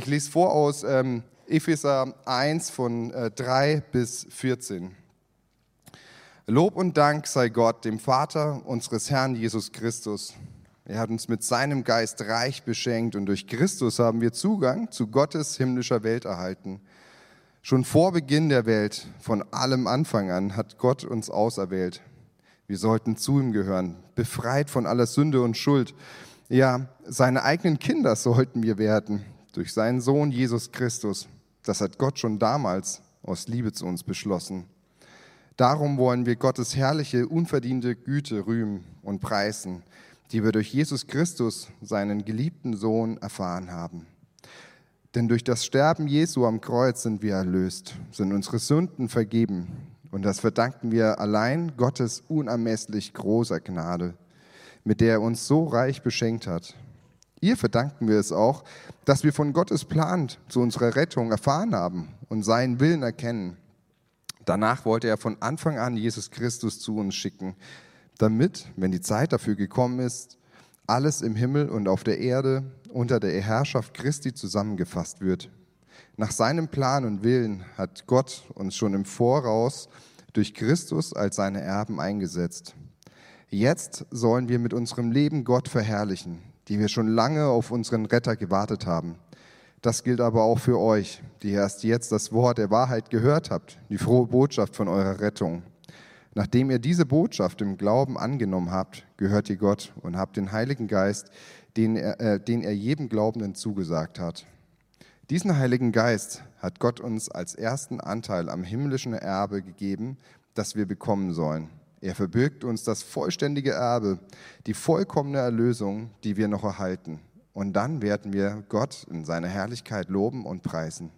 Ich lese vor aus ähm, Epheser 1 von äh, 3 bis 14. Lob und Dank sei Gott, dem Vater unseres Herrn Jesus Christus. Er hat uns mit seinem Geist reich beschenkt und durch Christus haben wir Zugang zu Gottes himmlischer Welt erhalten. Schon vor Beginn der Welt, von allem Anfang an, hat Gott uns auserwählt. Wir sollten zu ihm gehören, befreit von aller Sünde und Schuld. Ja, seine eigenen Kinder sollten wir werden, durch seinen Sohn Jesus Christus. Das hat Gott schon damals aus Liebe zu uns beschlossen. Darum wollen wir Gottes herrliche, unverdiente Güte rühmen und preisen, die wir durch Jesus Christus, seinen geliebten Sohn, erfahren haben. Denn durch das Sterben Jesu am Kreuz sind wir erlöst, sind unsere Sünden vergeben. Und das verdanken wir allein Gottes unermesslich großer Gnade, mit der er uns so reich beschenkt hat. Ihr verdanken wir es auch, dass wir von Gottes Plan zu unserer Rettung erfahren haben und seinen Willen erkennen. Danach wollte er von Anfang an Jesus Christus zu uns schicken, damit, wenn die Zeit dafür gekommen ist, alles im Himmel und auf der Erde unter der Herrschaft Christi zusammengefasst wird. Nach seinem Plan und Willen hat Gott uns schon im Voraus durch Christus als seine Erben eingesetzt. Jetzt sollen wir mit unserem Leben Gott verherrlichen, die wir schon lange auf unseren Retter gewartet haben. Das gilt aber auch für euch, die erst jetzt das Wort der Wahrheit gehört habt, die frohe Botschaft von eurer Rettung. Nachdem ihr diese Botschaft im Glauben angenommen habt, gehört ihr Gott und habt den Heiligen Geist, den er, äh, den er jedem Glaubenden zugesagt hat. Diesen Heiligen Geist hat Gott uns als ersten Anteil am himmlischen Erbe gegeben, das wir bekommen sollen. Er verbirgt uns das vollständige Erbe, die vollkommene Erlösung, die wir noch erhalten. Und dann werden wir Gott in seiner Herrlichkeit loben und preisen.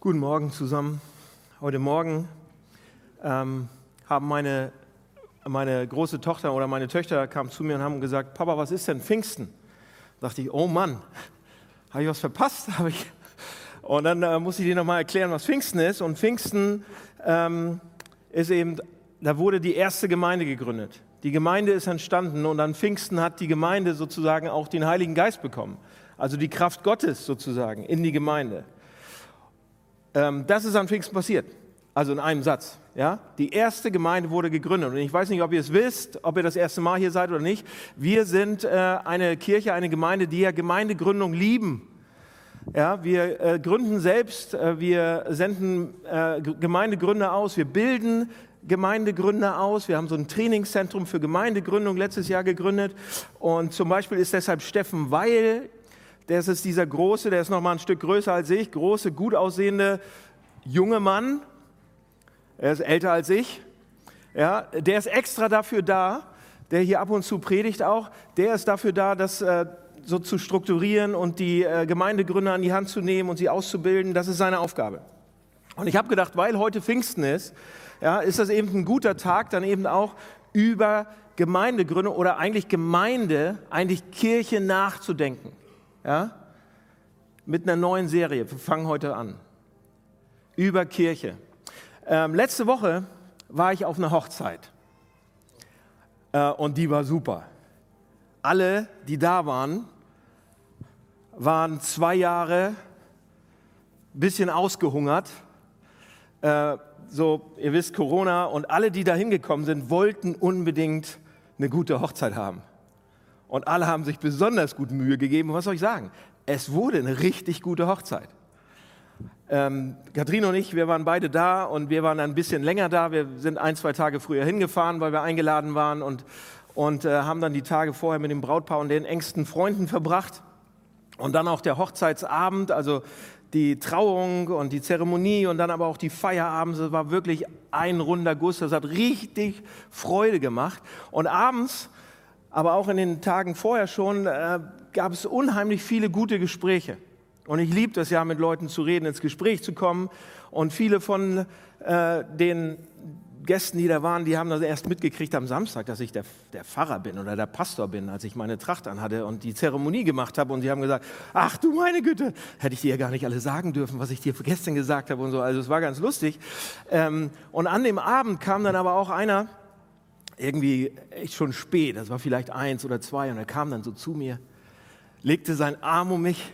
Guten Morgen zusammen. Heute Morgen ähm, haben meine meine große Tochter oder meine Töchter kamen zu mir und haben gesagt, Papa, was ist denn Pfingsten? Da dachte ich, oh Mann, habe ich was verpasst? ich und dann äh, muss ich dir nochmal erklären, was Pfingsten ist. Und Pfingsten ähm, ist eben, da wurde die erste Gemeinde gegründet. Die Gemeinde ist entstanden und an Pfingsten hat die Gemeinde sozusagen auch den Heiligen Geist bekommen. Also die Kraft Gottes sozusagen in die Gemeinde. Ähm, das ist an Pfingsten passiert. Also in einem Satz. Ja? Die erste Gemeinde wurde gegründet. Und ich weiß nicht, ob ihr es wisst, ob ihr das erste Mal hier seid oder nicht. Wir sind äh, eine Kirche, eine Gemeinde, die ja Gemeindegründung lieben. Ja, wir äh, gründen selbst, äh, wir senden äh, Gemeindegründer aus, wir bilden Gemeindegründer aus. Wir haben so ein Trainingszentrum für Gemeindegründung letztes Jahr gegründet. Und zum Beispiel ist deshalb Steffen Weil, der ist dieser große, der ist noch mal ein Stück größer als ich, große, gut aussehende junge Mann, er ist älter als ich. Ja, der ist extra dafür da, der hier ab und zu predigt auch, der ist dafür da, das äh, so zu strukturieren und die äh, Gemeindegründer an die Hand zu nehmen und sie auszubilden. Das ist seine Aufgabe. Und ich habe gedacht, weil heute Pfingsten ist, ja, ist das eben ein guter Tag, dann eben auch über Gemeindegründung oder eigentlich Gemeinde, eigentlich Kirche nachzudenken. Ja? Mit einer neuen Serie. Wir fangen heute an. Über Kirche. Ähm, letzte Woche war ich auf einer Hochzeit äh, und die war super. Alle, die da waren, waren zwei Jahre bisschen ausgehungert. Äh, so, ihr wisst, Corona und alle, die da hingekommen sind, wollten unbedingt eine gute Hochzeit haben. Und alle haben sich besonders gut Mühe gegeben. Was soll ich sagen? Es wurde eine richtig gute Hochzeit. Ähm, Kathrin und ich, wir waren beide da und wir waren ein bisschen länger da. Wir sind ein, zwei Tage früher hingefahren, weil wir eingeladen waren und, und äh, haben dann die Tage vorher mit dem Brautpaar und den engsten Freunden verbracht. Und dann auch der Hochzeitsabend, also die Trauung und die Zeremonie und dann aber auch die Feierabends. Das war wirklich ein runder Guss. Das hat richtig Freude gemacht. Und abends, aber auch in den Tagen vorher schon, äh, gab es unheimlich viele gute Gespräche. Und ich liebe das ja, mit Leuten zu reden, ins Gespräch zu kommen. Und viele von äh, den Gästen, die da waren, die haben das erst mitgekriegt am Samstag, dass ich der, der Pfarrer bin oder der Pastor bin, als ich meine Tracht anhatte und die Zeremonie gemacht habe. Und sie haben gesagt, ach du meine Güte, hätte ich dir ja gar nicht alle sagen dürfen, was ich dir gestern gesagt habe und so. Also es war ganz lustig. Ähm, und an dem Abend kam dann aber auch einer, irgendwie echt schon spät, das war vielleicht eins oder zwei, und er kam dann so zu mir, legte seinen Arm um mich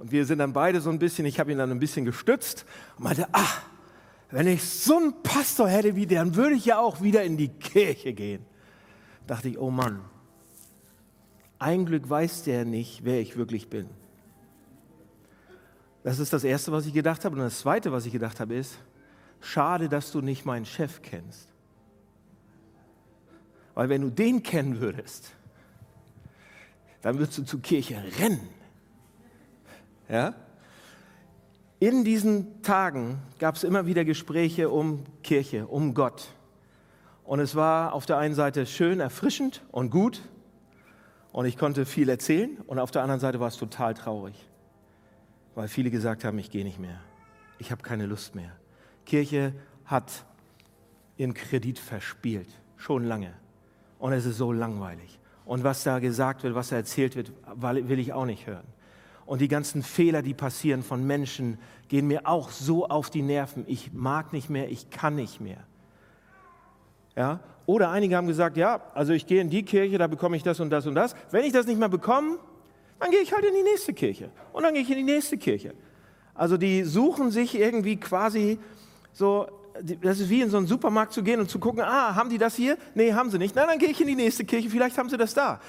Und wir sind dann beide so ein bisschen, ich habe ihn dann ein bisschen gestützt und meinte, ach, wenn ich so einen Pastor hätte wie der, dann würde ich ja auch wieder in die Kirche gehen. Dachte ich, oh Mann, ein Glück weiß der nicht, wer ich wirklich bin. Das ist das Erste, was ich gedacht habe. Und das Zweite, was ich gedacht habe, ist, schade, dass du nicht meinen Chef kennst. Weil wenn du den kennen würdest, dann würdest du zur Kirche rennen. Ja? In diesen Tagen gab es immer wieder Gespräche um Kirche, um Gott. Und es war auf der einen Seite schön, erfrischend und gut. Und ich konnte viel erzählen. Und auf der anderen Seite war es total traurig, weil viele gesagt haben, ich gehe nicht mehr. Ich habe keine Lust mehr. Kirche hat ihren Kredit verspielt, schon lange. Und es ist so langweilig. Und was da gesagt wird, was da erzählt wird, will ich auch nicht hören. Und die ganzen Fehler, die passieren von Menschen, gehen mir auch so auf die Nerven. Ich mag nicht mehr, ich kann nicht mehr. Ja? Oder einige haben gesagt, ja, also ich gehe in die Kirche, da bekomme ich das und das und das. Wenn ich das nicht mehr bekomme, dann gehe ich halt in die nächste Kirche. Und dann gehe ich in die nächste Kirche. Also die suchen sich irgendwie quasi so, das ist wie in so einen Supermarkt zu gehen und zu gucken, ah, haben die das hier? Nee, haben sie nicht. Na, dann gehe ich in die nächste Kirche, vielleicht haben sie das da.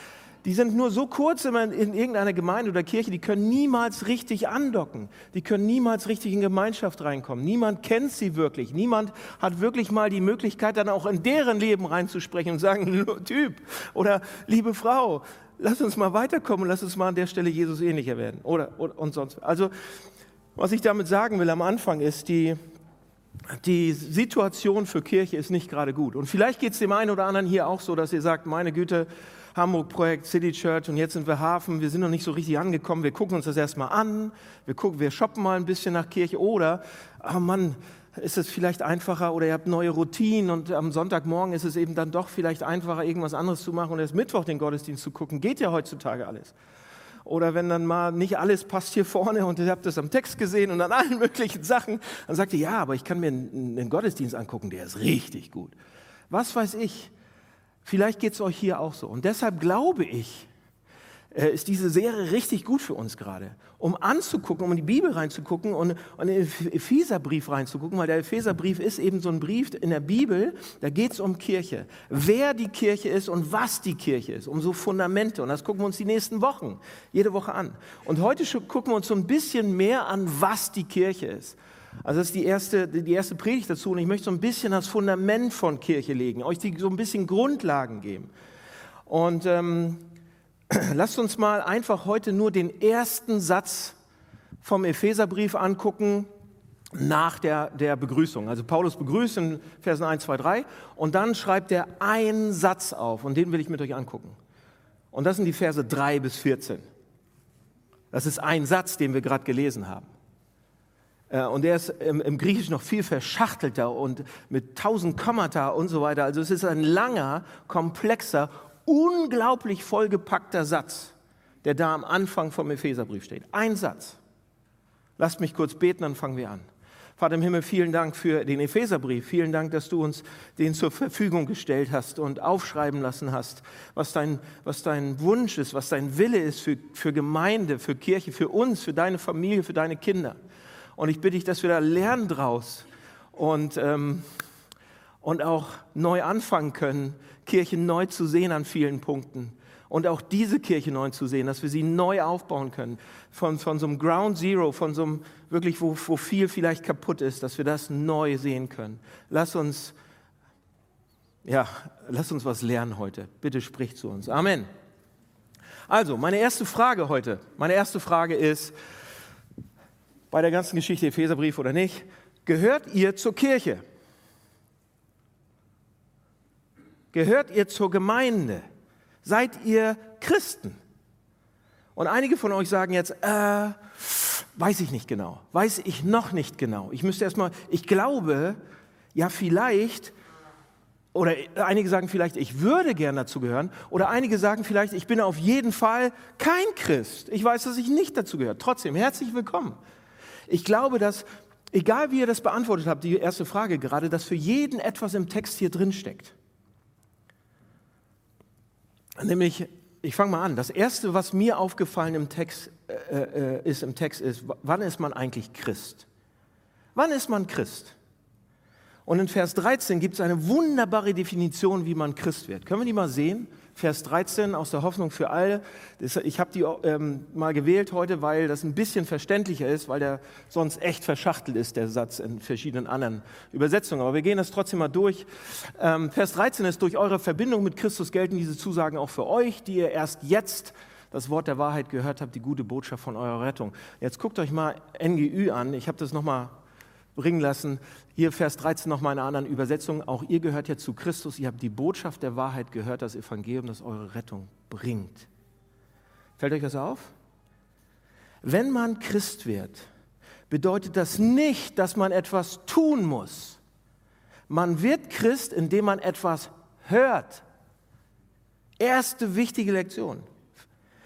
Die sind nur so kurz in irgendeiner Gemeinde oder Kirche, die können niemals richtig andocken. Die können niemals richtig in Gemeinschaft reinkommen. Niemand kennt sie wirklich. Niemand hat wirklich mal die Möglichkeit, dann auch in deren Leben reinzusprechen und sagen, Typ oder liebe Frau, lass uns mal weiterkommen und lass uns mal an der Stelle Jesus ähnlicher werden. Oder, oder und sonst. Also, was ich damit sagen will am Anfang ist, die, die Situation für Kirche ist nicht gerade gut. Und vielleicht geht es dem einen oder anderen hier auch so, dass ihr sagt, meine Güte, Hamburg-Projekt City Church und jetzt sind wir Hafen, wir sind noch nicht so richtig angekommen, wir gucken uns das erstmal an, wir, gucken, wir shoppen mal ein bisschen nach Kirche oder, oh Mann, ist es vielleicht einfacher oder ihr habt neue Routinen und am Sonntagmorgen ist es eben dann doch vielleicht einfacher, irgendwas anderes zu machen und erst Mittwoch den Gottesdienst zu gucken. Geht ja heutzutage alles. Oder wenn dann mal nicht alles passt hier vorne und ihr habt das am Text gesehen und an allen möglichen Sachen, dann sagt ihr, ja, aber ich kann mir einen Gottesdienst angucken, der ist richtig gut. Was weiß ich? Vielleicht geht es euch hier auch so. Und deshalb glaube ich, äh, ist diese Serie richtig gut für uns gerade, um anzugucken, um in die Bibel reinzugucken und, und in den Epheserbrief reinzugucken, weil der Epheserbrief ist eben so ein Brief in der Bibel, da geht es um Kirche, wer die Kirche ist und was die Kirche ist, um so Fundamente. Und das gucken wir uns die nächsten Wochen, jede Woche an. Und heute gucken wir uns so ein bisschen mehr an, was die Kirche ist. Also das ist die erste, die erste Predigt dazu und ich möchte so ein bisschen das Fundament von Kirche legen, euch die, so ein bisschen Grundlagen geben. Und ähm, lasst uns mal einfach heute nur den ersten Satz vom Epheserbrief angucken nach der, der Begrüßung. Also Paulus begrüßt in Versen 1, 2, 3 und dann schreibt er einen Satz auf und den will ich mit euch angucken. Und das sind die Verse 3 bis 14. Das ist ein Satz, den wir gerade gelesen haben. Äh, und der ist im, im Griechisch noch viel verschachtelter und mit tausend Kommata und so weiter. Also es ist ein langer, komplexer, unglaublich vollgepackter Satz, der da am Anfang vom Epheserbrief steht. Ein Satz. Lasst mich kurz beten, dann fangen wir an. Vater im Himmel, vielen Dank für den Epheserbrief. Vielen Dank, dass du uns den zur Verfügung gestellt hast und aufschreiben lassen hast, was dein, was dein Wunsch ist, was dein Wille ist für, für Gemeinde, für Kirche, für uns, für deine Familie, für deine Kinder. Und ich bitte dich, dass wir da lernen draus und, ähm, und auch neu anfangen können, Kirche neu zu sehen an vielen Punkten. Und auch diese Kirche neu zu sehen, dass wir sie neu aufbauen können. Von, von so einem Ground Zero, von so einem wirklich, wo, wo viel vielleicht kaputt ist, dass wir das neu sehen können. Lass uns, ja, lass uns was lernen heute. Bitte sprich zu uns. Amen. Also, meine erste Frage heute, meine erste Frage ist, bei der ganzen Geschichte, Epheserbrief oder nicht, gehört ihr zur Kirche? Gehört ihr zur Gemeinde? Seid ihr Christen? Und einige von euch sagen jetzt, äh, weiß ich nicht genau, weiß ich noch nicht genau. Ich müsste erstmal, ich glaube, ja vielleicht, oder einige sagen vielleicht, ich würde gern dazu gehören, oder einige sagen vielleicht, ich bin auf jeden Fall kein Christ. Ich weiß, dass ich nicht dazu gehöre. Trotzdem, herzlich willkommen. Ich glaube, dass, egal wie ihr das beantwortet habt, die erste Frage gerade, dass für jeden etwas im Text hier drin steckt. Nämlich, ich fange mal an. Das erste, was mir aufgefallen im Text äh, äh, ist im Text, ist, wann ist man eigentlich Christ? Wann ist man Christ? Und in Vers 13 gibt es eine wunderbare Definition, wie man Christ wird. Können wir die mal sehen? Vers 13 aus der Hoffnung für alle. Ich habe die ähm, mal gewählt heute, weil das ein bisschen verständlicher ist, weil der sonst echt verschachtelt ist, der Satz in verschiedenen anderen Übersetzungen. Aber wir gehen das trotzdem mal durch. Ähm, Vers 13 ist, durch eure Verbindung mit Christus gelten diese Zusagen auch für euch, die ihr erst jetzt das Wort der Wahrheit gehört habt, die gute Botschaft von eurer Rettung. Jetzt guckt euch mal NGÜ an. Ich habe das nochmal bringen lassen. Hier Vers 13 nochmal in einer anderen Übersetzung. Auch ihr gehört ja zu Christus. Ihr habt die Botschaft der Wahrheit gehört, das Evangelium, das eure Rettung bringt. Fällt euch das auf? Wenn man Christ wird, bedeutet das nicht, dass man etwas tun muss. Man wird Christ, indem man etwas hört. Erste wichtige Lektion.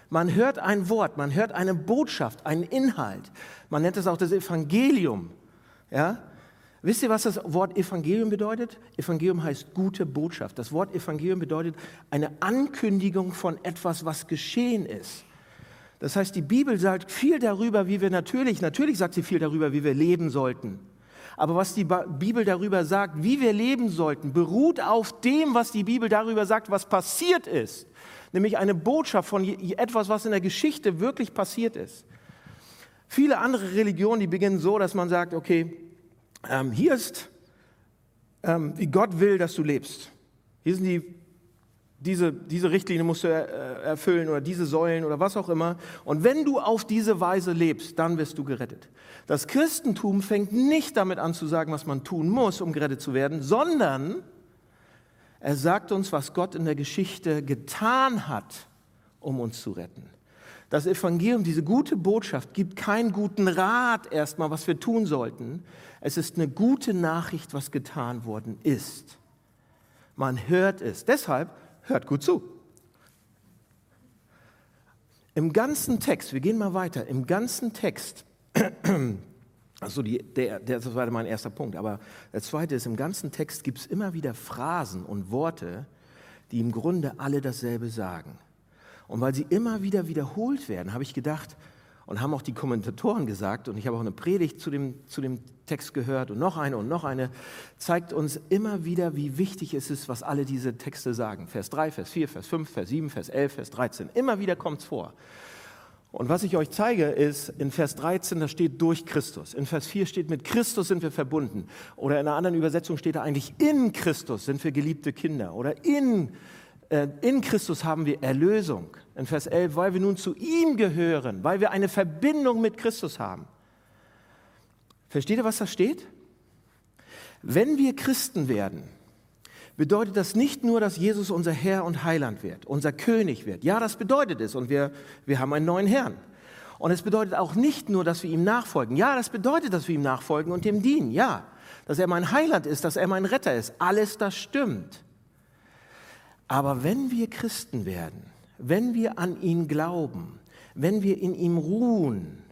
Man hört ein Wort, man hört eine Botschaft, einen Inhalt. Man nennt es auch das Evangelium. Ja? Wisst ihr, was das Wort Evangelium bedeutet? Evangelium heißt gute Botschaft. Das Wort Evangelium bedeutet eine Ankündigung von etwas, was geschehen ist. Das heißt, die Bibel sagt viel darüber, wie wir natürlich, natürlich sagt sie viel darüber, wie wir leben sollten. Aber was die Bibel darüber sagt, wie wir leben sollten, beruht auf dem, was die Bibel darüber sagt, was passiert ist nämlich eine Botschaft von etwas, was in der Geschichte wirklich passiert ist. Viele andere Religionen, die beginnen so, dass man sagt, okay, ähm, hier ist, ähm, wie Gott will, dass du lebst. Hier sind die, diese, diese Richtlinie musst du er, äh, erfüllen oder diese Säulen oder was auch immer. Und wenn du auf diese Weise lebst, dann wirst du gerettet. Das Christentum fängt nicht damit an zu sagen, was man tun muss, um gerettet zu werden, sondern er sagt uns, was Gott in der Geschichte getan hat, um uns zu retten. Das Evangelium, diese gute Botschaft, gibt keinen guten Rat erstmal, was wir tun sollten. Es ist eine gute Nachricht, was getan worden ist. Man hört es. Deshalb hört gut zu. Im ganzen Text, wir gehen mal weiter, im ganzen Text also die, der, der, das war mein erster Punkt. Aber der zweite ist, im ganzen Text gibt es immer wieder Phrasen und Worte, die im Grunde alle dasselbe sagen. Und weil sie immer wieder wiederholt werden, habe ich gedacht, und haben auch die Kommentatoren gesagt, und ich habe auch eine Predigt zu dem, zu dem Text gehört und noch eine und noch eine, zeigt uns immer wieder, wie wichtig es ist, was alle diese Texte sagen. Vers 3, Vers 4, Vers 5, Vers 7, Vers 11, Vers 13. Immer wieder kommt es vor. Und was ich euch zeige, ist in Vers 13, da steht durch Christus. In Vers 4 steht, mit Christus sind wir verbunden. Oder in einer anderen Übersetzung steht da eigentlich, in Christus sind wir geliebte Kinder. Oder in, äh, in Christus haben wir Erlösung. In Vers 11, weil wir nun zu ihm gehören, weil wir eine Verbindung mit Christus haben. Versteht ihr, was da steht? Wenn wir Christen werden, bedeutet das nicht nur, dass Jesus unser Herr und Heiland wird, unser König wird. Ja, das bedeutet es und wir, wir haben einen neuen Herrn. Und es bedeutet auch nicht nur, dass wir ihm nachfolgen. Ja, das bedeutet, dass wir ihm nachfolgen und ihm dienen. Ja, dass er mein Heiland ist, dass er mein Retter ist. Alles das stimmt. Aber wenn wir Christen werden, wenn wir an ihn glauben, wenn wir in ihm ruhen,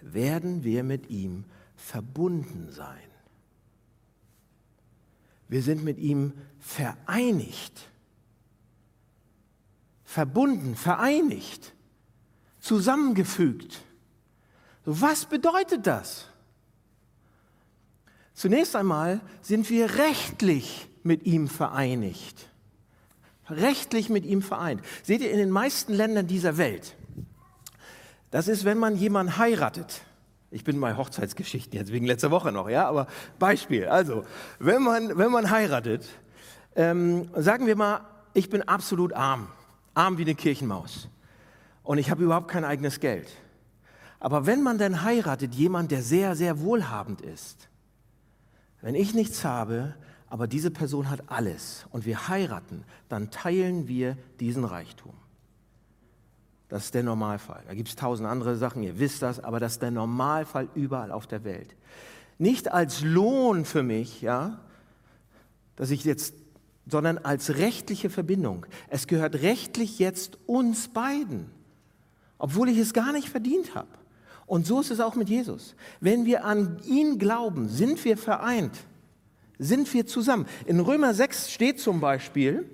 werden wir mit ihm verbunden sein. Wir sind mit ihm vereinigt, verbunden, vereinigt, zusammengefügt. Was bedeutet das? Zunächst einmal sind wir rechtlich mit ihm vereinigt. Rechtlich mit ihm vereint. Seht ihr, in den meisten Ländern dieser Welt, das ist, wenn man jemanden heiratet, ich bin bei Hochzeitsgeschichten jetzt wegen letzter Woche noch, ja, aber Beispiel. Also, wenn man, wenn man heiratet, ähm, sagen wir mal, ich bin absolut arm, arm wie eine Kirchenmaus und ich habe überhaupt kein eigenes Geld. Aber wenn man dann heiratet, jemand, der sehr, sehr wohlhabend ist, wenn ich nichts habe, aber diese Person hat alles und wir heiraten, dann teilen wir diesen Reichtum. Das ist der Normalfall. Da gibt es tausend andere Sachen, ihr wisst das, aber das ist der Normalfall überall auf der Welt. Nicht als Lohn für mich, ja, dass ich jetzt, sondern als rechtliche Verbindung. Es gehört rechtlich jetzt uns beiden, obwohl ich es gar nicht verdient habe. Und so ist es auch mit Jesus. Wenn wir an ihn glauben, sind wir vereint, sind wir zusammen. In Römer 6 steht zum Beispiel,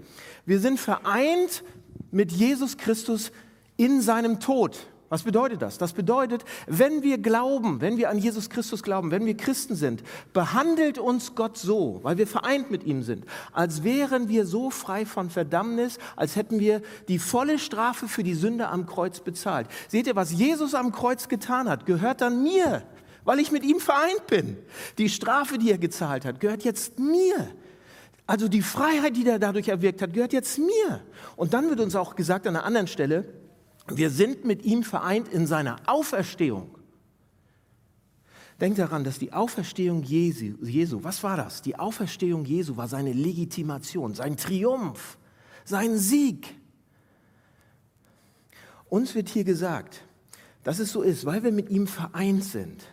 wir sind vereint mit Jesus Christus in seinem Tod. Was bedeutet das? Das bedeutet, wenn wir glauben, wenn wir an Jesus Christus glauben, wenn wir Christen sind, behandelt uns Gott so, weil wir vereint mit ihm sind, als wären wir so frei von Verdammnis, als hätten wir die volle Strafe für die Sünde am Kreuz bezahlt. Seht ihr, was Jesus am Kreuz getan hat, gehört dann mir, weil ich mit ihm vereint bin. Die Strafe, die er gezahlt hat, gehört jetzt mir. Also die Freiheit, die er dadurch erwirkt hat, gehört jetzt mir. Und dann wird uns auch gesagt an einer anderen Stelle, wir sind mit ihm vereint in seiner Auferstehung. Denkt daran, dass die Auferstehung Jesu, Jesu, was war das? Die Auferstehung Jesu war seine Legitimation, sein Triumph, sein Sieg. Uns wird hier gesagt, dass es so ist, weil wir mit ihm vereint sind,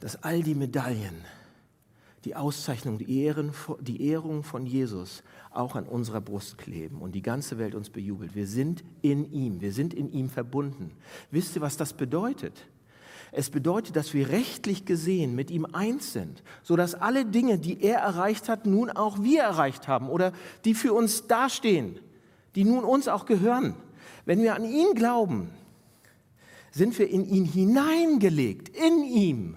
dass all die Medaillen, die Auszeichnung, die, Ehren, die Ehrung von Jesus auch an unserer Brust kleben und die ganze Welt uns bejubelt. Wir sind in ihm, wir sind in ihm verbunden. Wisst ihr, was das bedeutet? Es bedeutet, dass wir rechtlich gesehen mit ihm eins sind, sodass alle Dinge, die er erreicht hat, nun auch wir erreicht haben oder die für uns dastehen, die nun uns auch gehören. Wenn wir an ihn glauben, sind wir in ihn hineingelegt, in ihm,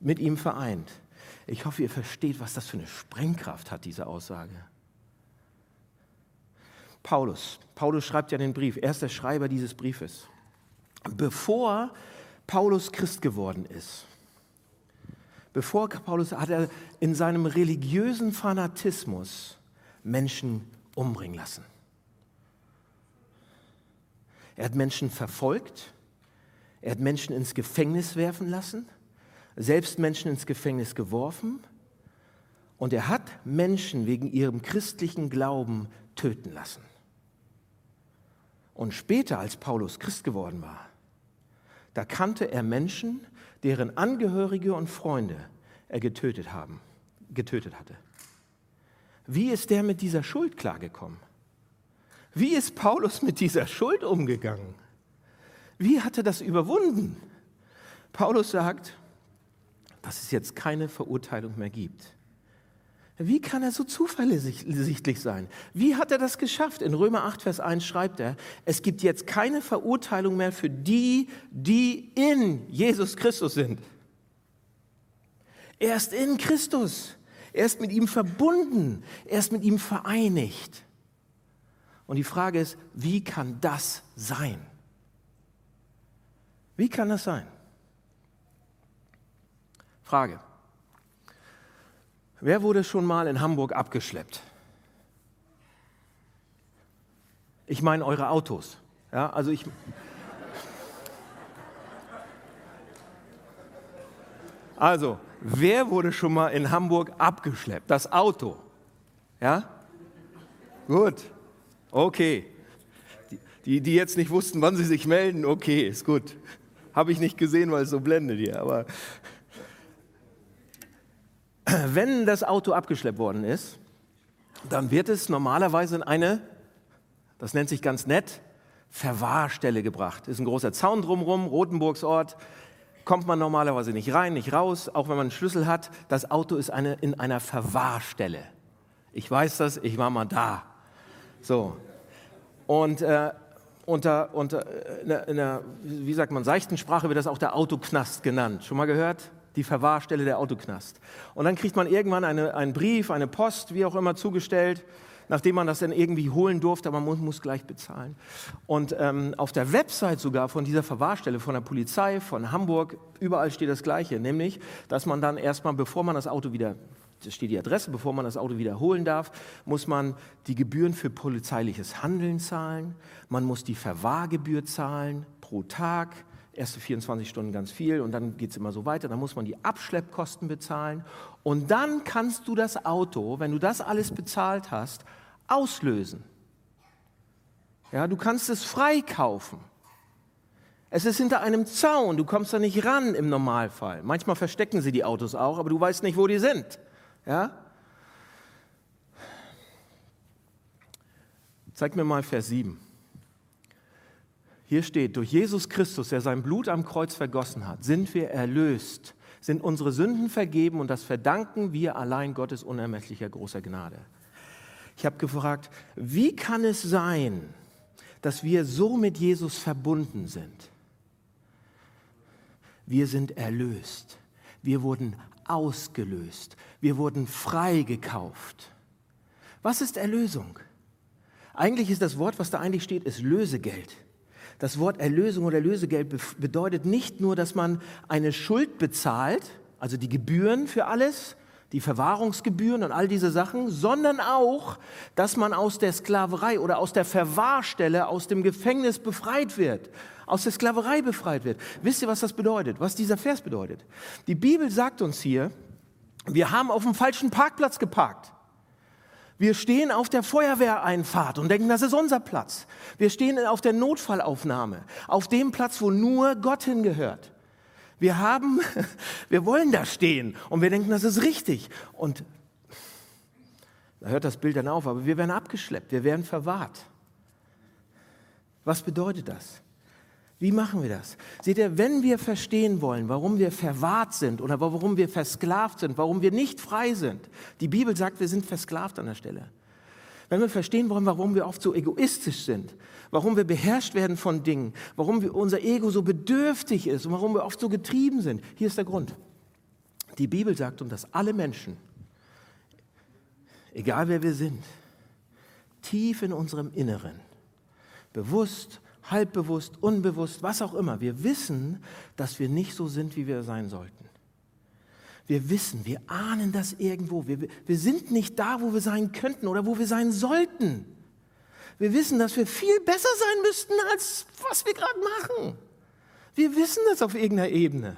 mit ihm vereint. Ich hoffe, ihr versteht, was das für eine Sprengkraft hat, diese Aussage. Paulus. Paulus schreibt ja den Brief. Er ist der Schreiber dieses Briefes. Bevor Paulus Christ geworden ist, bevor Paulus hat er in seinem religiösen Fanatismus Menschen umbringen lassen. Er hat Menschen verfolgt, er hat Menschen ins Gefängnis werfen lassen selbst Menschen ins Gefängnis geworfen und er hat Menschen wegen ihrem christlichen Glauben töten lassen. Und später, als Paulus Christ geworden war, da kannte er Menschen, deren Angehörige und Freunde er getötet, haben, getötet hatte. Wie ist der mit dieser Schuld klargekommen? Wie ist Paulus mit dieser Schuld umgegangen? Wie hat er das überwunden? Paulus sagt, dass es jetzt keine Verurteilung mehr gibt. Wie kann er so zuversichtlich sein? Wie hat er das geschafft? In Römer 8, Vers 1 schreibt er, es gibt jetzt keine Verurteilung mehr für die, die in Jesus Christus sind. Er ist in Christus. Er ist mit ihm verbunden. Er ist mit ihm vereinigt. Und die Frage ist, wie kann das sein? Wie kann das sein? Frage. Wer wurde schon mal in Hamburg abgeschleppt? Ich meine eure Autos. Ja, also ich. Also, wer wurde schon mal in Hamburg abgeschleppt? Das Auto. Ja? Gut. Okay. Die, die jetzt nicht wussten, wann sie sich melden, okay, ist gut. Habe ich nicht gesehen, weil es so blendet hier. Aber wenn das Auto abgeschleppt worden ist, dann wird es normalerweise in eine, das nennt sich ganz nett, Verwahrstelle gebracht. Ist ein großer Zaun drumherum, Rotenburgsort. Kommt man normalerweise nicht rein, nicht raus, auch wenn man einen Schlüssel hat. Das Auto ist eine, in einer Verwahrstelle. Ich weiß das, ich war mal da. So. Und äh, unter, unter äh, in der, in der, wie sagt man, seichten Sprache wird das auch der Autoknast genannt. Schon mal gehört? Die Verwahrstelle der Autoknast. Und dann kriegt man irgendwann eine, einen Brief, eine Post, wie auch immer, zugestellt, nachdem man das dann irgendwie holen durfte, aber man muss, gleich bezahlen. Und ähm, auf der Website sogar von dieser Verwahrstelle, von der Polizei, von Hamburg, überall steht das Gleiche, nämlich, dass man dann erstmal, bevor man das Auto wieder da steht die Adresse, bevor man das Auto wieder holen darf, muss man die Gebühren für polizeiliches Handeln zahlen, man muss die Verwahrgebühr zahlen pro Tag, erste 24 Stunden ganz viel und dann geht es immer so weiter. Dann muss man die Abschleppkosten bezahlen und dann kannst du das Auto, wenn du das alles bezahlt hast, auslösen. Ja, du kannst es freikaufen. Es ist hinter einem Zaun, du kommst da nicht ran im Normalfall. Manchmal verstecken sie die Autos auch, aber du weißt nicht, wo die sind. Ja? Zeig mir mal Vers 7. Hier steht, durch Jesus Christus, der sein Blut am Kreuz vergossen hat, sind wir erlöst, sind unsere Sünden vergeben und das verdanken wir allein Gottes unermesslicher großer Gnade. Ich habe gefragt, wie kann es sein, dass wir so mit Jesus verbunden sind. Wir sind erlöst. Wir wurden ausgelöst. Wir wurden freigekauft. Was ist Erlösung? Eigentlich ist das Wort, was da eigentlich steht, ist Lösegeld. Das Wort Erlösung oder Lösegeld bedeutet nicht nur, dass man eine Schuld bezahlt, also die Gebühren für alles, die Verwahrungsgebühren und all diese Sachen, sondern auch, dass man aus der Sklaverei oder aus der Verwahrstelle, aus dem Gefängnis befreit wird, aus der Sklaverei befreit wird. Wisst ihr, was das bedeutet, was dieser Vers bedeutet? Die Bibel sagt uns hier, wir haben auf dem falschen Parkplatz geparkt. Wir stehen auf der Feuerwehreinfahrt und denken, das ist unser Platz. Wir stehen auf der Notfallaufnahme, auf dem Platz, wo nur Gott hingehört. Wir haben, wir wollen da stehen und wir denken, das ist richtig. Und da hört das Bild dann auf, aber wir werden abgeschleppt, wir werden verwahrt. Was bedeutet das? Wie machen wir das? Seht ihr, wenn wir verstehen wollen, warum wir verwahrt sind oder warum wir versklavt sind, warum wir nicht frei sind, die Bibel sagt, wir sind versklavt an der Stelle. Wenn wir verstehen wollen, warum wir oft so egoistisch sind, warum wir beherrscht werden von Dingen, warum wir, unser Ego so bedürftig ist und warum wir oft so getrieben sind, hier ist der Grund. Die Bibel sagt uns, dass alle Menschen, egal wer wir sind, tief in unserem Inneren, bewusst halbbewusst, unbewusst, was auch immer. Wir wissen, dass wir nicht so sind, wie wir sein sollten. Wir wissen, wir ahnen das irgendwo. Wir, wir sind nicht da, wo wir sein könnten oder wo wir sein sollten. Wir wissen, dass wir viel besser sein müssten, als was wir gerade machen. Wir wissen das auf irgendeiner Ebene.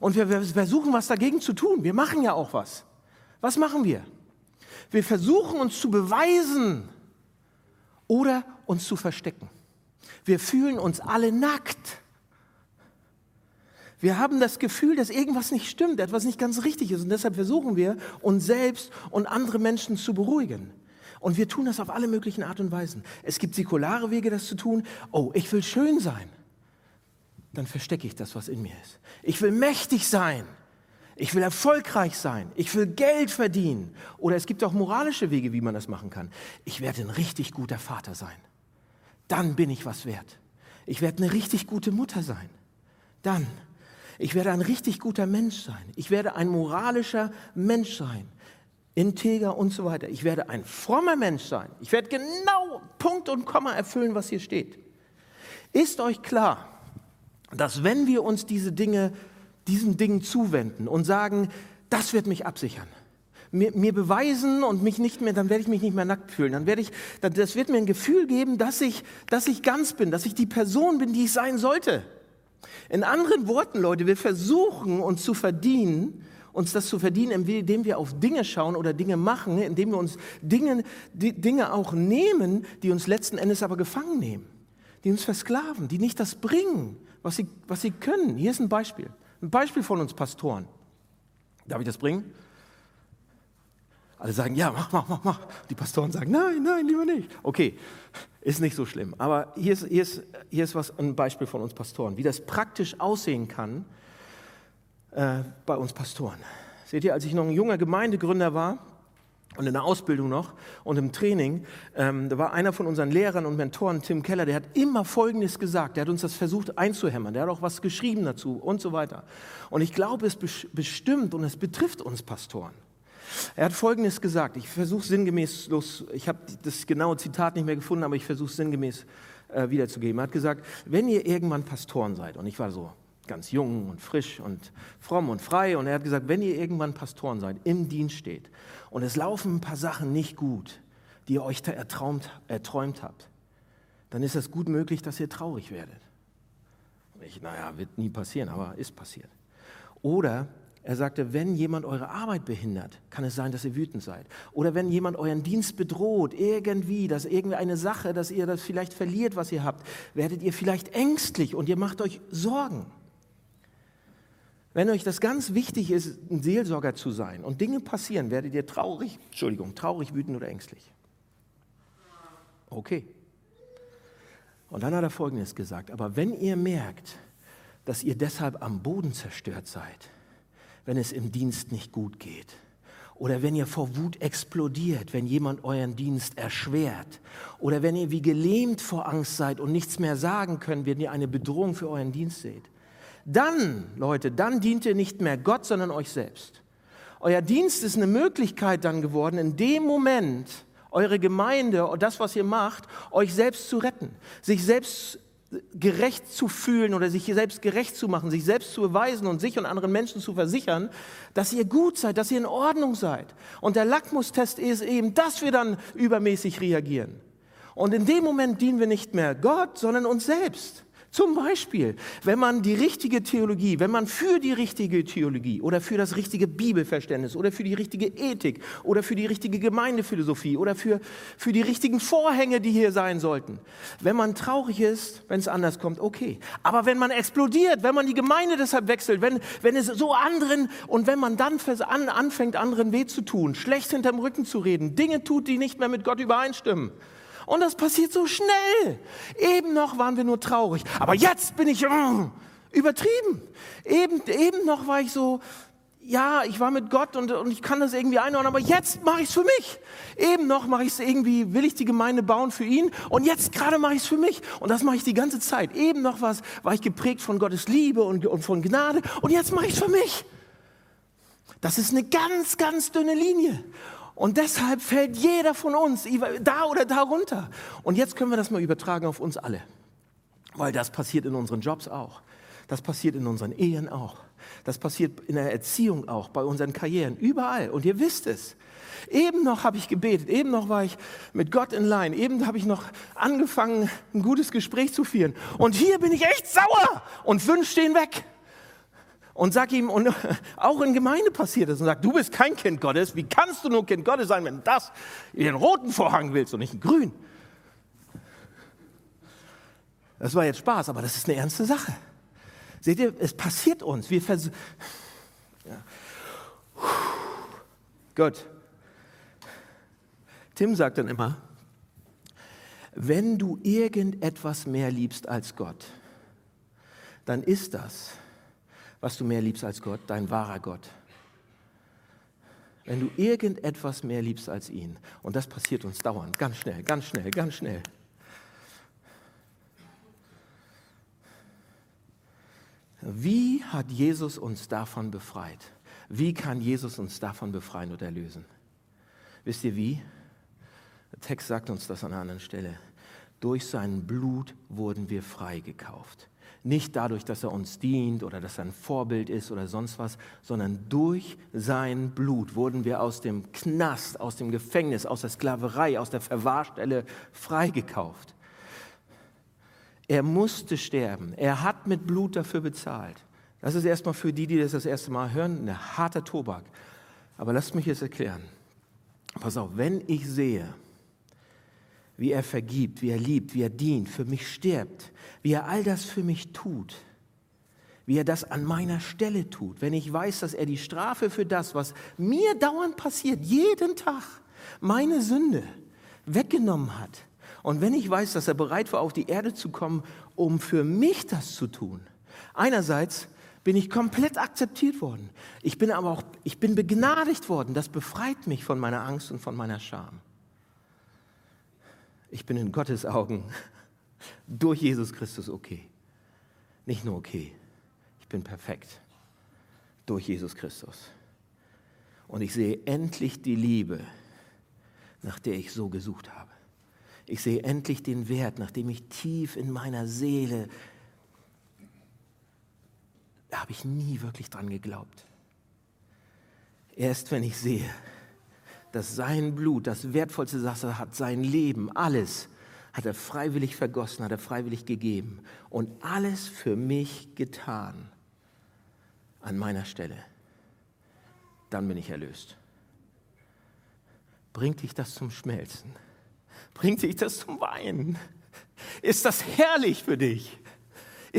Und wir, wir versuchen, was dagegen zu tun. Wir machen ja auch was. Was machen wir? Wir versuchen uns zu beweisen oder uns zu verstecken. Wir fühlen uns alle nackt. Wir haben das Gefühl, dass irgendwas nicht stimmt, etwas nicht ganz richtig ist. Und deshalb versuchen wir, uns selbst und andere Menschen zu beruhigen. Und wir tun das auf alle möglichen Art und Weisen. Es gibt säkulare Wege, das zu tun. Oh, ich will schön sein. Dann verstecke ich das, was in mir ist. Ich will mächtig sein. Ich will erfolgreich sein. Ich will Geld verdienen. Oder es gibt auch moralische Wege, wie man das machen kann. Ich werde ein richtig guter Vater sein dann bin ich was wert. Ich werde eine richtig gute Mutter sein. Dann. Ich werde ein richtig guter Mensch sein. Ich werde ein moralischer Mensch sein. Integer und so weiter. Ich werde ein frommer Mensch sein. Ich werde genau Punkt und Komma erfüllen, was hier steht. Ist euch klar, dass wenn wir uns diese Dinge, diesen Dingen zuwenden und sagen, das wird mich absichern, mir, mir, beweisen und mich nicht mehr, dann werde ich mich nicht mehr nackt fühlen. Dann werde ich, das wird mir ein Gefühl geben, dass ich, dass ich ganz bin, dass ich die Person bin, die ich sein sollte. In anderen Worten, Leute, wir versuchen uns zu verdienen, uns das zu verdienen, indem wir auf Dinge schauen oder Dinge machen, indem wir uns Dinge, Dinge auch nehmen, die uns letzten Endes aber gefangen nehmen, die uns versklaven, die nicht das bringen, was sie, was sie können. Hier ist ein Beispiel. Ein Beispiel von uns Pastoren. Darf ich das bringen? Alle sagen, ja, mach, mach, mach, mach. Die Pastoren sagen, nein, nein, lieber nicht. Okay, ist nicht so schlimm. Aber hier ist, hier ist, hier ist was, ein Beispiel von uns Pastoren, wie das praktisch aussehen kann äh, bei uns Pastoren. Seht ihr, als ich noch ein junger Gemeindegründer war und in der Ausbildung noch und im Training, ähm, da war einer von unseren Lehrern und Mentoren, Tim Keller, der hat immer Folgendes gesagt. Der hat uns das versucht einzuhämmern. Der hat auch was geschrieben dazu und so weiter. Und ich glaube, es bestimmt und es betrifft uns Pastoren. Er hat Folgendes gesagt, ich versuche sinngemäß, los, ich habe das genaue Zitat nicht mehr gefunden, aber ich versuche sinngemäß äh, wiederzugeben. Er hat gesagt, wenn ihr irgendwann Pastoren seid, und ich war so ganz jung und frisch und fromm und frei, und er hat gesagt, wenn ihr irgendwann Pastoren seid, im Dienst steht, und es laufen ein paar Sachen nicht gut, die ihr euch ertraumt, erträumt habt, dann ist es gut möglich, dass ihr traurig werdet. Ich, naja, wird nie passieren, aber ist passiert. Oder er sagte, wenn jemand eure Arbeit behindert, kann es sein, dass ihr wütend seid. Oder wenn jemand euren Dienst bedroht, irgendwie, dass irgendwie eine Sache, dass ihr das vielleicht verliert, was ihr habt, werdet ihr vielleicht ängstlich und ihr macht euch Sorgen. Wenn euch das ganz wichtig ist, ein Seelsorger zu sein und Dinge passieren, werdet ihr traurig, Entschuldigung, traurig, wütend oder ängstlich. Okay. Und dann hat er Folgendes gesagt, aber wenn ihr merkt, dass ihr deshalb am Boden zerstört seid, wenn es im Dienst nicht gut geht. Oder wenn ihr vor Wut explodiert, wenn jemand euren Dienst erschwert. Oder wenn ihr wie gelähmt vor Angst seid und nichts mehr sagen könnt, wenn ihr eine Bedrohung für euren Dienst seht. Dann, Leute, dann dient ihr nicht mehr Gott, sondern euch selbst. Euer Dienst ist eine Möglichkeit dann geworden, in dem Moment eure Gemeinde und das, was ihr macht, euch selbst zu retten, sich selbst gerecht zu fühlen oder sich selbst gerecht zu machen, sich selbst zu beweisen und sich und anderen Menschen zu versichern, dass ihr gut seid, dass ihr in Ordnung seid. Und der Lackmustest ist eben, dass wir dann übermäßig reagieren. Und in dem Moment dienen wir nicht mehr Gott, sondern uns selbst. Zum Beispiel, wenn man die richtige Theologie, wenn man für die richtige Theologie oder für das richtige Bibelverständnis oder für die richtige Ethik oder für die richtige Gemeindephilosophie oder für, für die richtigen Vorhänge, die hier sein sollten, wenn man traurig ist, wenn es anders kommt, okay. Aber wenn man explodiert, wenn man die Gemeinde deshalb wechselt, wenn, wenn es so anderen und wenn man dann an, anfängt, anderen weh zu tun, schlecht hinterm Rücken zu reden, Dinge tut, die nicht mehr mit Gott übereinstimmen, und das passiert so schnell. Eben noch waren wir nur traurig. Aber jetzt bin ich mm, übertrieben. Eben, eben noch war ich so, ja, ich war mit Gott und, und ich kann das irgendwie einordnen, aber jetzt mache ich es für mich. Eben noch mache ich es irgendwie, will ich die Gemeinde bauen für ihn und jetzt gerade mache ich es für mich. Und das mache ich die ganze Zeit. Eben noch was, war ich geprägt von Gottes Liebe und, und von Gnade und jetzt mache ich es für mich. Das ist eine ganz, ganz dünne Linie. Und deshalb fällt jeder von uns da oder da runter. Und jetzt können wir das mal übertragen auf uns alle. Weil das passiert in unseren Jobs auch. Das passiert in unseren Ehen auch. Das passiert in der Erziehung auch, bei unseren Karrieren, überall. Und ihr wisst es. Eben noch habe ich gebetet, eben noch war ich mit Gott in Line, eben habe ich noch angefangen, ein gutes Gespräch zu führen. Und hier bin ich echt sauer und wünsche den weg und sag ihm, und auch in Gemeinde passiert es, und sag, du bist kein Kind Gottes, wie kannst du nur Kind Gottes sein, wenn du das in den roten Vorhang willst und nicht in grün? Das war jetzt Spaß, aber das ist eine ernste Sache. Seht ihr, es passiert uns. Wir vers ja. Gut. Tim sagt dann immer, wenn du irgendetwas mehr liebst als Gott, dann ist das, was du mehr liebst als Gott, dein wahrer Gott. Wenn du irgendetwas mehr liebst als ihn, und das passiert uns dauernd, ganz schnell, ganz schnell, ganz schnell. Wie hat Jesus uns davon befreit? Wie kann Jesus uns davon befreien und erlösen? Wisst ihr wie? Der Text sagt uns das an einer anderen Stelle. Durch sein Blut wurden wir freigekauft. Nicht dadurch, dass er uns dient oder dass er ein Vorbild ist oder sonst was, sondern durch sein Blut wurden wir aus dem Knast, aus dem Gefängnis, aus der Sklaverei, aus der Verwahrstelle freigekauft. Er musste sterben. Er hat mit Blut dafür bezahlt. Das ist erstmal für die, die das das erste Mal hören, ein harter Tobak. Aber lasst mich jetzt erklären. Pass auf, wenn ich sehe, wie er vergibt, wie er liebt, wie er dient, für mich stirbt, wie er all das für mich tut, wie er das an meiner Stelle tut, wenn ich weiß, dass er die Strafe für das, was mir dauernd passiert, jeden Tag, meine Sünde weggenommen hat. Und wenn ich weiß, dass er bereit war, auf die Erde zu kommen, um für mich das zu tun. Einerseits bin ich komplett akzeptiert worden. Ich bin aber auch, ich bin begnadigt worden. Das befreit mich von meiner Angst und von meiner Scham. Ich bin in Gottes Augen durch Jesus Christus okay. Nicht nur okay, ich bin perfekt durch Jesus Christus. Und ich sehe endlich die Liebe, nach der ich so gesucht habe. Ich sehe endlich den Wert, nach dem ich tief in meiner Seele, da habe ich nie wirklich dran geglaubt. Erst wenn ich sehe, dass sein Blut das wertvollste Sache hat, sein Leben, alles hat er freiwillig vergossen, hat er freiwillig gegeben und alles für mich getan an meiner Stelle. Dann bin ich erlöst. Bringt dich das zum Schmelzen? Bringt dich das zum Weinen? Ist das herrlich für dich?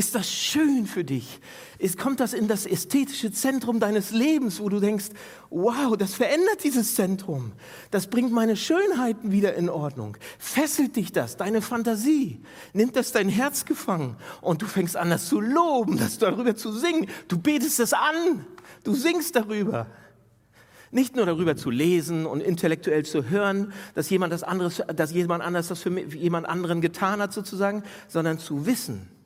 Ist das schön für dich? Ist, kommt das in das ästhetische Zentrum deines Lebens, wo du denkst, wow, das verändert dieses Zentrum. Das bringt meine Schönheiten wieder in Ordnung. Fesselt dich das, deine Fantasie? Nimmt das dein Herz gefangen? Und du fängst an, das zu loben, das darüber zu singen. Du betest es an. Du singst darüber. Nicht nur darüber zu lesen und intellektuell zu hören, dass jemand, das anderes, dass jemand anders das für jemand anderen getan hat sozusagen, sondern zu wissen,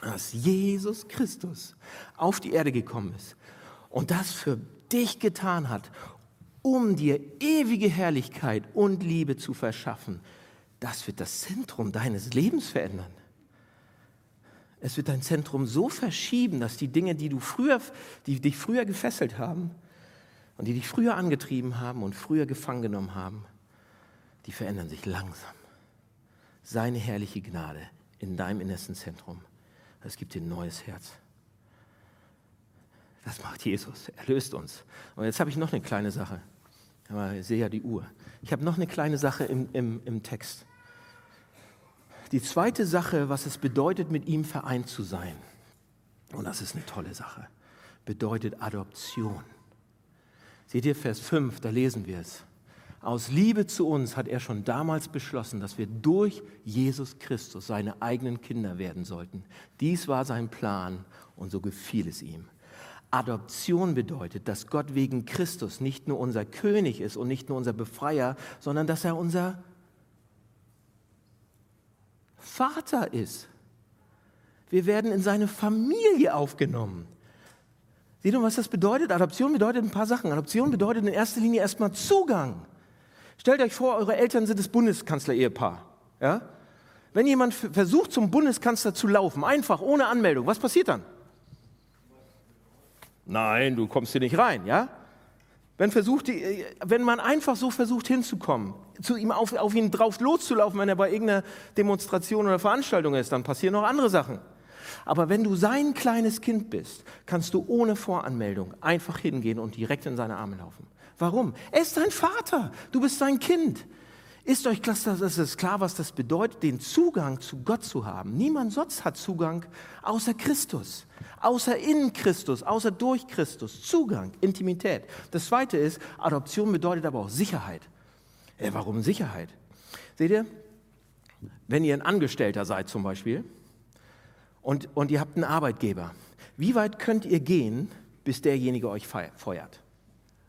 dass Jesus Christus auf die Erde gekommen ist und das für dich getan hat, um dir ewige Herrlichkeit und Liebe zu verschaffen. Das wird das Zentrum deines Lebens verändern. Es wird dein Zentrum so verschieben, dass die Dinge, die du früher, die dich früher gefesselt haben, und die dich früher angetrieben haben und früher gefangen genommen haben, die verändern sich langsam. Seine herrliche Gnade in deinem innersten Zentrum. Das gibt dir ein neues Herz. Das macht Jesus. Er löst uns. Und jetzt habe ich noch eine kleine Sache. ich sehe ja die Uhr. Ich habe noch eine kleine Sache im, im, im Text. Die zweite Sache, was es bedeutet, mit ihm vereint zu sein, und das ist eine tolle Sache, bedeutet Adoption. Seht ihr Vers 5, da lesen wir es. Aus Liebe zu uns hat er schon damals beschlossen, dass wir durch Jesus Christus seine eigenen Kinder werden sollten. Dies war sein Plan und so gefiel es ihm. Adoption bedeutet, dass Gott wegen Christus nicht nur unser König ist und nicht nur unser Befreier, sondern dass er unser Vater ist. Wir werden in seine Familie aufgenommen. Seht ihr, was das bedeutet? Adoption bedeutet ein paar Sachen. Adoption bedeutet in erster Linie erstmal Zugang. Stellt euch vor, eure Eltern sind das Bundeskanzler-Ehepaar. Ja? Wenn jemand versucht, zum Bundeskanzler zu laufen, einfach ohne Anmeldung, was passiert dann? Nein, du kommst hier nicht rein, ja? Wenn, versucht, wenn man einfach so versucht hinzukommen, zu ihm auf, auf ihn drauf loszulaufen, wenn er bei irgendeiner Demonstration oder Veranstaltung ist, dann passieren noch andere Sachen. Aber wenn du sein kleines Kind bist, kannst du ohne Voranmeldung einfach hingehen und direkt in seine Arme laufen. Warum? Er ist dein Vater, du bist sein Kind. Ist euch klar, das ist klar, was das bedeutet, den Zugang zu Gott zu haben? Niemand sonst hat Zugang außer Christus, außer in Christus, außer durch Christus. Zugang, Intimität. Das zweite ist, Adoption bedeutet aber auch Sicherheit. Ja, warum Sicherheit? Seht ihr, wenn ihr ein Angestellter seid zum Beispiel, und, und ihr habt einen Arbeitgeber. Wie weit könnt ihr gehen, bis derjenige euch feuert?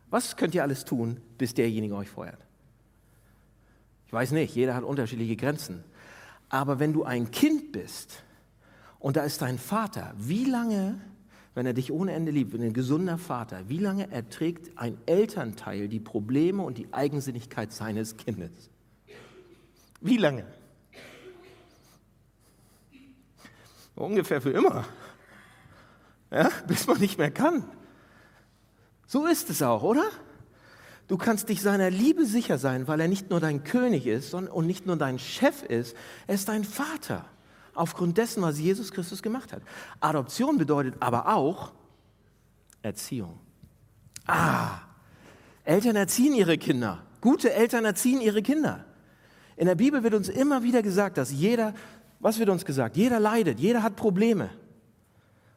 Was könnt ihr alles tun, bis derjenige euch feuert? Ich weiß nicht, jeder hat unterschiedliche Grenzen. Aber wenn du ein Kind bist und da ist dein Vater, wie lange, wenn er dich ohne Ende liebt, ein gesunder Vater, wie lange erträgt ein Elternteil die Probleme und die Eigensinnigkeit seines Kindes? Wie lange? Ungefähr für immer. Ja, bis man nicht mehr kann. So ist es auch, oder? Du kannst dich seiner Liebe sicher sein, weil er nicht nur dein König ist und nicht nur dein Chef ist, er ist dein Vater. Aufgrund dessen, was Jesus Christus gemacht hat. Adoption bedeutet aber auch Erziehung. Ah, Eltern erziehen ihre Kinder. Gute Eltern erziehen ihre Kinder. In der Bibel wird uns immer wieder gesagt, dass jeder was wird uns gesagt? Jeder leidet, jeder hat Probleme.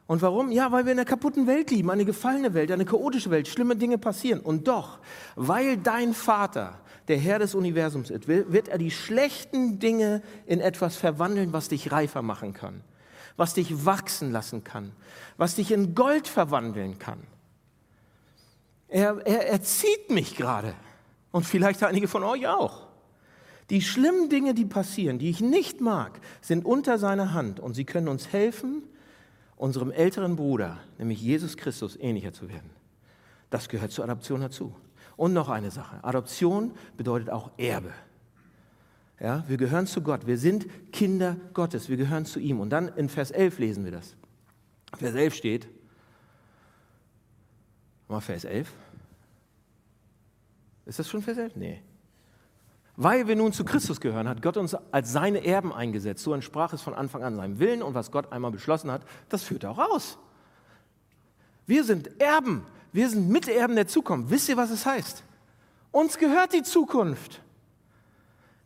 Und warum? Ja, weil wir in einer kaputten Welt leben, eine gefallene Welt, eine chaotische Welt, schlimme Dinge passieren. Und doch, weil dein Vater der Herr des Universums ist, wird er die schlechten Dinge in etwas verwandeln, was dich reifer machen kann, was dich wachsen lassen kann, was dich in Gold verwandeln kann. Er, er erzieht mich gerade und vielleicht einige von euch auch. Die schlimmen Dinge, die passieren, die ich nicht mag, sind unter seiner Hand und sie können uns helfen, unserem älteren Bruder, nämlich Jesus Christus, ähnlicher zu werden. Das gehört zur Adoption dazu. Und noch eine Sache. Adoption bedeutet auch Erbe. Ja, wir gehören zu Gott. Wir sind Kinder Gottes. Wir gehören zu ihm. Und dann in Vers 11 lesen wir das. Vers 11 steht, mal Vers 11. Ist das schon Vers 11? Nee. Weil wir nun zu Christus gehören, hat Gott uns als seine Erben eingesetzt. So entsprach es von Anfang an seinem Willen und was Gott einmal beschlossen hat, das führt auch aus. Wir sind Erben, wir sind Miterben der Zukunft. Wisst ihr, was es heißt? Uns gehört die Zukunft.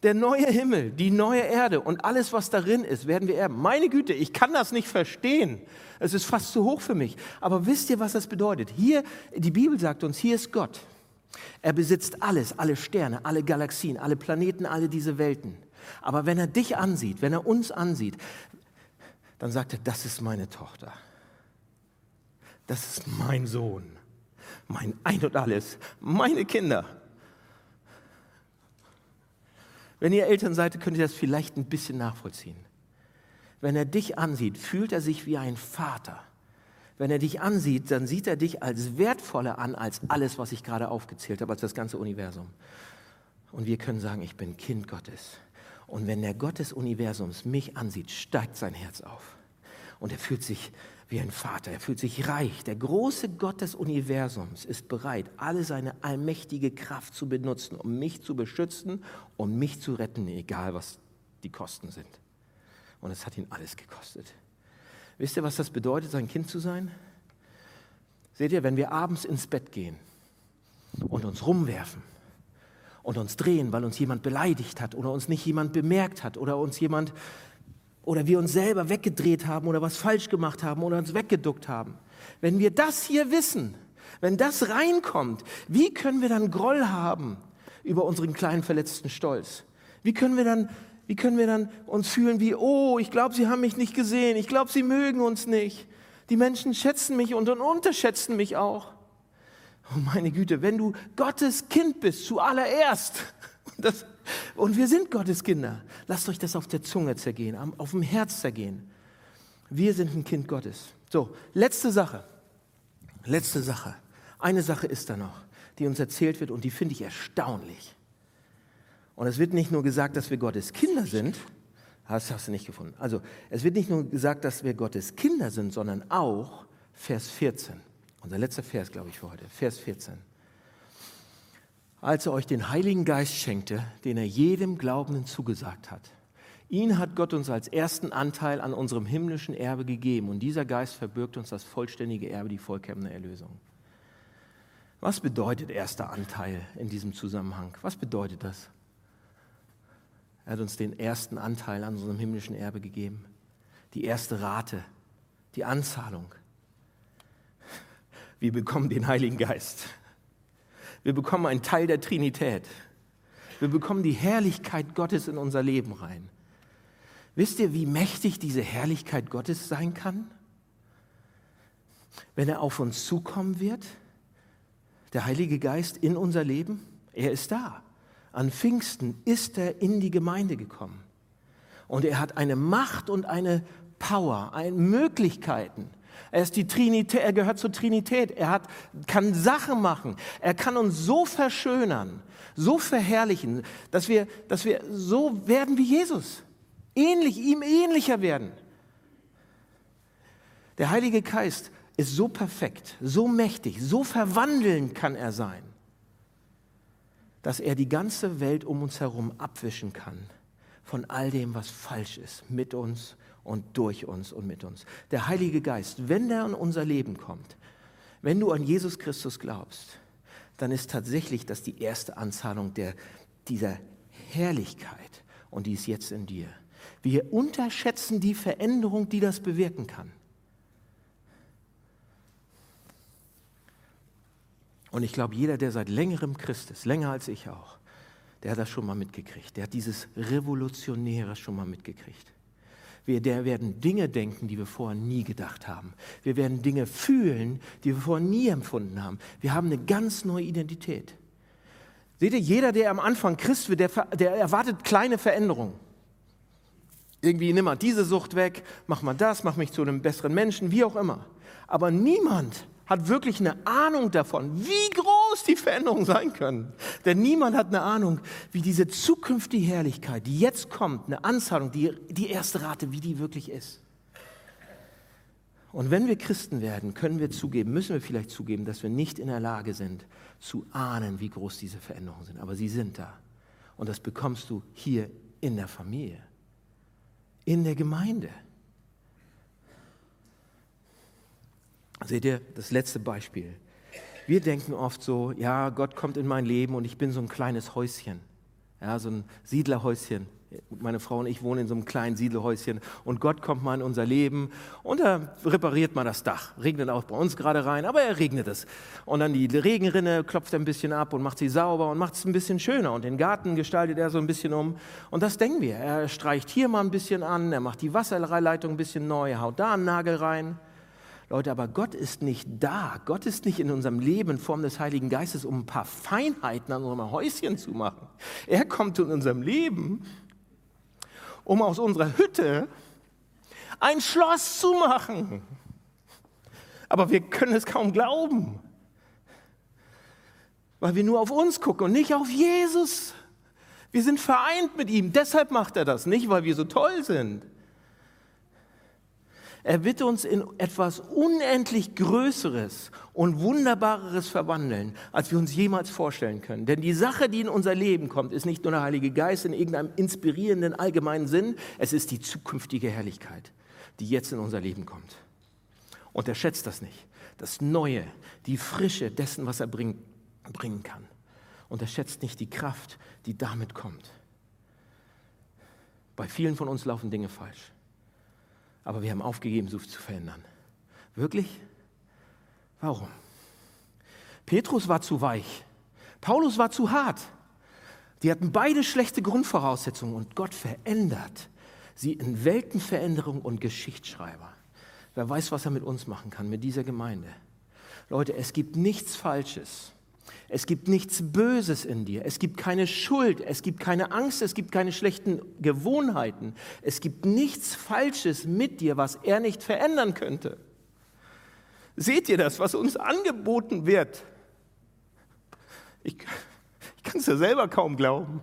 Der neue Himmel, die neue Erde und alles, was darin ist, werden wir erben. Meine Güte, ich kann das nicht verstehen. Es ist fast zu hoch für mich. Aber wisst ihr, was das bedeutet? Hier, die Bibel sagt uns, hier ist Gott. Er besitzt alles, alle Sterne, alle Galaxien, alle Planeten, alle diese Welten. Aber wenn er dich ansieht, wenn er uns ansieht, dann sagt er, das ist meine Tochter. Das ist mein Sohn. mein Ein und alles, meine Kinder. Wenn ihr Eltern seid, könnt ihr das vielleicht ein bisschen nachvollziehen. Wenn er dich ansieht, fühlt er sich wie ein Vater. Wenn er dich ansieht, dann sieht er dich als wertvoller an als alles, was ich gerade aufgezählt habe, als das ganze Universum. Und wir können sagen, ich bin Kind Gottes. Und wenn der Gott des Universums mich ansieht, steigt sein Herz auf. Und er fühlt sich wie ein Vater, er fühlt sich reich. Der große Gott des Universums ist bereit, alle seine allmächtige Kraft zu benutzen, um mich zu beschützen und mich zu retten, egal was die Kosten sind. Und es hat ihn alles gekostet. Wisst ihr, was das bedeutet, sein Kind zu sein? Seht ihr, wenn wir abends ins Bett gehen und uns rumwerfen und uns drehen, weil uns jemand beleidigt hat oder uns nicht jemand bemerkt hat oder uns jemand oder wir uns selber weggedreht haben oder was falsch gemacht haben oder uns weggeduckt haben. Wenn wir das hier wissen, wenn das reinkommt, wie können wir dann Groll haben über unseren kleinen verletzten Stolz? Wie können wir dann, wie können wir dann uns fühlen wie, oh, ich glaube, sie haben mich nicht gesehen, ich glaube, sie mögen uns nicht. Die Menschen schätzen mich und unterschätzen mich auch. Oh meine Güte, wenn du Gottes Kind bist, zuallererst, das und wir sind Gottes Kinder. Lasst euch das auf der Zunge zergehen, auf dem Herz zergehen. Wir sind ein Kind Gottes. So, letzte Sache. Letzte Sache. Eine Sache ist da noch, die uns erzählt wird und die finde ich erstaunlich. Und es wird nicht nur gesagt, dass wir Gottes Kinder sind, das hast du nicht gefunden. Also, es wird nicht nur gesagt, dass wir Gottes Kinder sind, sondern auch Vers 14. Unser letzter Vers, glaube ich, für heute. Vers 14 als er euch den Heiligen Geist schenkte, den er jedem Glaubenden zugesagt hat. Ihn hat Gott uns als ersten Anteil an unserem himmlischen Erbe gegeben und dieser Geist verbirgt uns das vollständige Erbe, die vollkommene Erlösung. Was bedeutet erster Anteil in diesem Zusammenhang? Was bedeutet das? Er hat uns den ersten Anteil an unserem himmlischen Erbe gegeben, die erste Rate, die Anzahlung. Wir bekommen den Heiligen Geist. Wir bekommen einen Teil der Trinität. Wir bekommen die Herrlichkeit Gottes in unser Leben rein. Wisst ihr, wie mächtig diese Herrlichkeit Gottes sein kann? Wenn er auf uns zukommen wird, der Heilige Geist in unser Leben, er ist da. An Pfingsten ist er in die Gemeinde gekommen. Und er hat eine Macht und eine Power, eine Möglichkeiten, er, ist die Trinität, er gehört zur Trinität. Er hat, kann Sachen machen. Er kann uns so verschönern, so verherrlichen, dass wir, dass wir so werden wie Jesus. Ähnlich, ihm ähnlicher werden. Der Heilige Geist ist so perfekt, so mächtig, so verwandeln kann er sein, dass er die ganze Welt um uns herum abwischen kann von all dem, was falsch ist, mit uns und durch uns und mit uns. Der Heilige Geist, wenn der in unser Leben kommt, wenn du an Jesus Christus glaubst, dann ist tatsächlich das die erste Anzahlung der, dieser Herrlichkeit und die ist jetzt in dir. Wir unterschätzen die Veränderung, die das bewirken kann. Und ich glaube, jeder, der seit längerem Christ ist, länger als ich auch, der hat das schon mal mitgekriegt. Der hat dieses Revolutionäre schon mal mitgekriegt. Wir werden Dinge denken, die wir vorher nie gedacht haben. Wir werden Dinge fühlen, die wir vorher nie empfunden haben. Wir haben eine ganz neue Identität. Seht ihr, jeder, der am Anfang Christ wird, der, der erwartet kleine Veränderungen. Irgendwie nimm mal diese Sucht weg, mach mal das, mach mich zu einem besseren Menschen, wie auch immer. Aber niemand hat wirklich eine Ahnung davon, wie groß die Veränderungen sein können. Denn niemand hat eine Ahnung, wie diese zukünftige Herrlichkeit, die jetzt kommt, eine Anzahlung, die, die erste Rate, wie die wirklich ist. Und wenn wir Christen werden, können wir zugeben, müssen wir vielleicht zugeben, dass wir nicht in der Lage sind, zu ahnen, wie groß diese Veränderungen sind. Aber sie sind da. Und das bekommst du hier in der Familie, in der Gemeinde. Seht ihr, das letzte Beispiel. Wir denken oft so, ja, Gott kommt in mein Leben und ich bin so ein kleines Häuschen, ja, so ein Siedlerhäuschen. Meine Frau und ich wohnen in so einem kleinen Siedlerhäuschen und Gott kommt mal in unser Leben und er repariert mal das Dach. Regnet auch bei uns gerade rein, aber er regnet es. Und dann die Regenrinne klopft ein bisschen ab und macht sie sauber und macht es ein bisschen schöner und den Garten gestaltet er so ein bisschen um. Und das denken wir. Er streicht hier mal ein bisschen an, er macht die Wasserleitung ein bisschen neu, haut da einen Nagel rein. Leute, aber Gott ist nicht da. Gott ist nicht in unserem Leben in Form des Heiligen Geistes, um ein paar Feinheiten an unserem Häuschen zu machen. Er kommt in unserem Leben, um aus unserer Hütte ein Schloss zu machen. Aber wir können es kaum glauben, weil wir nur auf uns gucken und nicht auf Jesus. Wir sind vereint mit ihm, deshalb macht er das, nicht weil wir so toll sind. Er wird uns in etwas unendlich Größeres und Wunderbareres verwandeln, als wir uns jemals vorstellen können. Denn die Sache, die in unser Leben kommt, ist nicht nur der Heilige Geist in irgendeinem inspirierenden allgemeinen Sinn, es ist die zukünftige Herrlichkeit, die jetzt in unser Leben kommt. Unterschätzt das nicht. Das Neue, die Frische dessen, was er bring, bringen kann. Unterschätzt nicht die Kraft, die damit kommt. Bei vielen von uns laufen Dinge falsch aber wir haben aufgegeben, so zu verändern. Wirklich? Warum? Petrus war zu weich, Paulus war zu hart. Die hatten beide schlechte Grundvoraussetzungen und Gott verändert sie in Weltenveränderung und Geschichtsschreiber. Wer weiß, was er mit uns machen kann, mit dieser Gemeinde. Leute, es gibt nichts Falsches es gibt nichts Böses in dir. Es gibt keine Schuld. Es gibt keine Angst. Es gibt keine schlechten Gewohnheiten. Es gibt nichts Falsches mit dir, was er nicht verändern könnte. Seht ihr das, was uns angeboten wird? Ich, ich kann es ja selber kaum glauben.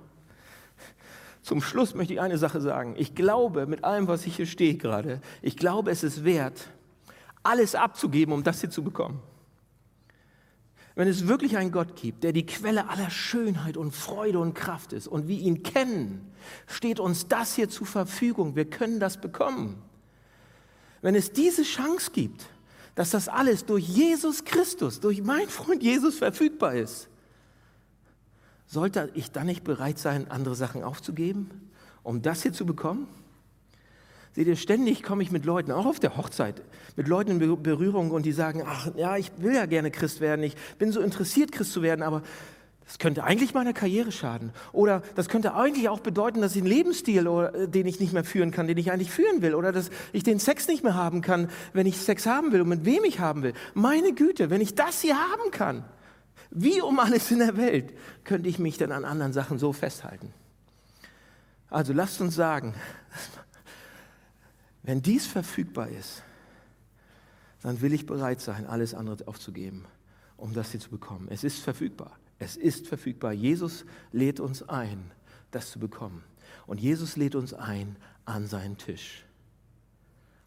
Zum Schluss möchte ich eine Sache sagen. Ich glaube, mit allem, was ich hier stehe gerade, ich glaube, es ist wert, alles abzugeben, um das hier zu bekommen. Wenn es wirklich einen Gott gibt, der die Quelle aller Schönheit und Freude und Kraft ist und wir ihn kennen, steht uns das hier zur Verfügung. Wir können das bekommen. Wenn es diese Chance gibt, dass das alles durch Jesus Christus, durch meinen Freund Jesus verfügbar ist, sollte ich dann nicht bereit sein, andere Sachen aufzugeben, um das hier zu bekommen? Seht ihr, ständig komme ich mit Leuten, auch auf der Hochzeit, mit Leuten in Berührung und die sagen, ach ja, ich will ja gerne Christ werden, ich bin so interessiert, Christ zu werden, aber das könnte eigentlich meiner Karriere schaden. Oder das könnte eigentlich auch bedeuten, dass ich einen Lebensstil, äh, den ich nicht mehr führen kann, den ich eigentlich führen will. Oder dass ich den Sex nicht mehr haben kann, wenn ich Sex haben will und mit wem ich haben will. Meine Güte, wenn ich das hier haben kann, wie um alles in der Welt, könnte ich mich dann an anderen Sachen so festhalten. Also lasst uns sagen, wenn dies verfügbar ist, dann will ich bereit sein, alles andere aufzugeben, um das hier zu bekommen. Es ist verfügbar. Es ist verfügbar. Jesus lädt uns ein, das zu bekommen. Und Jesus lädt uns ein an seinen Tisch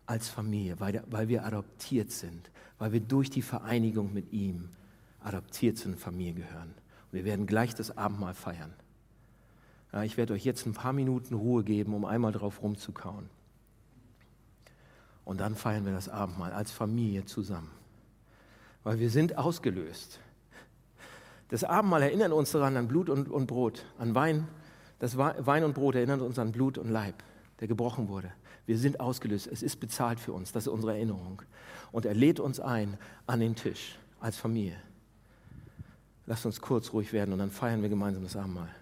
als Familie, weil, weil wir adoptiert sind, weil wir durch die Vereinigung mit ihm adoptiert einer Familie gehören. Und wir werden gleich das Abendmahl feiern. Ja, ich werde euch jetzt ein paar Minuten Ruhe geben, um einmal drauf rumzukauen. Und dann feiern wir das Abendmahl als Familie zusammen. Weil wir sind ausgelöst. Das Abendmahl erinnert uns daran an Blut und, und Brot, an Wein. Das Wein und Brot erinnert uns an Blut und Leib, der gebrochen wurde. Wir sind ausgelöst. Es ist bezahlt für uns. Das ist unsere Erinnerung. Und er lädt uns ein an den Tisch als Familie. Lasst uns kurz ruhig werden und dann feiern wir gemeinsam das Abendmahl.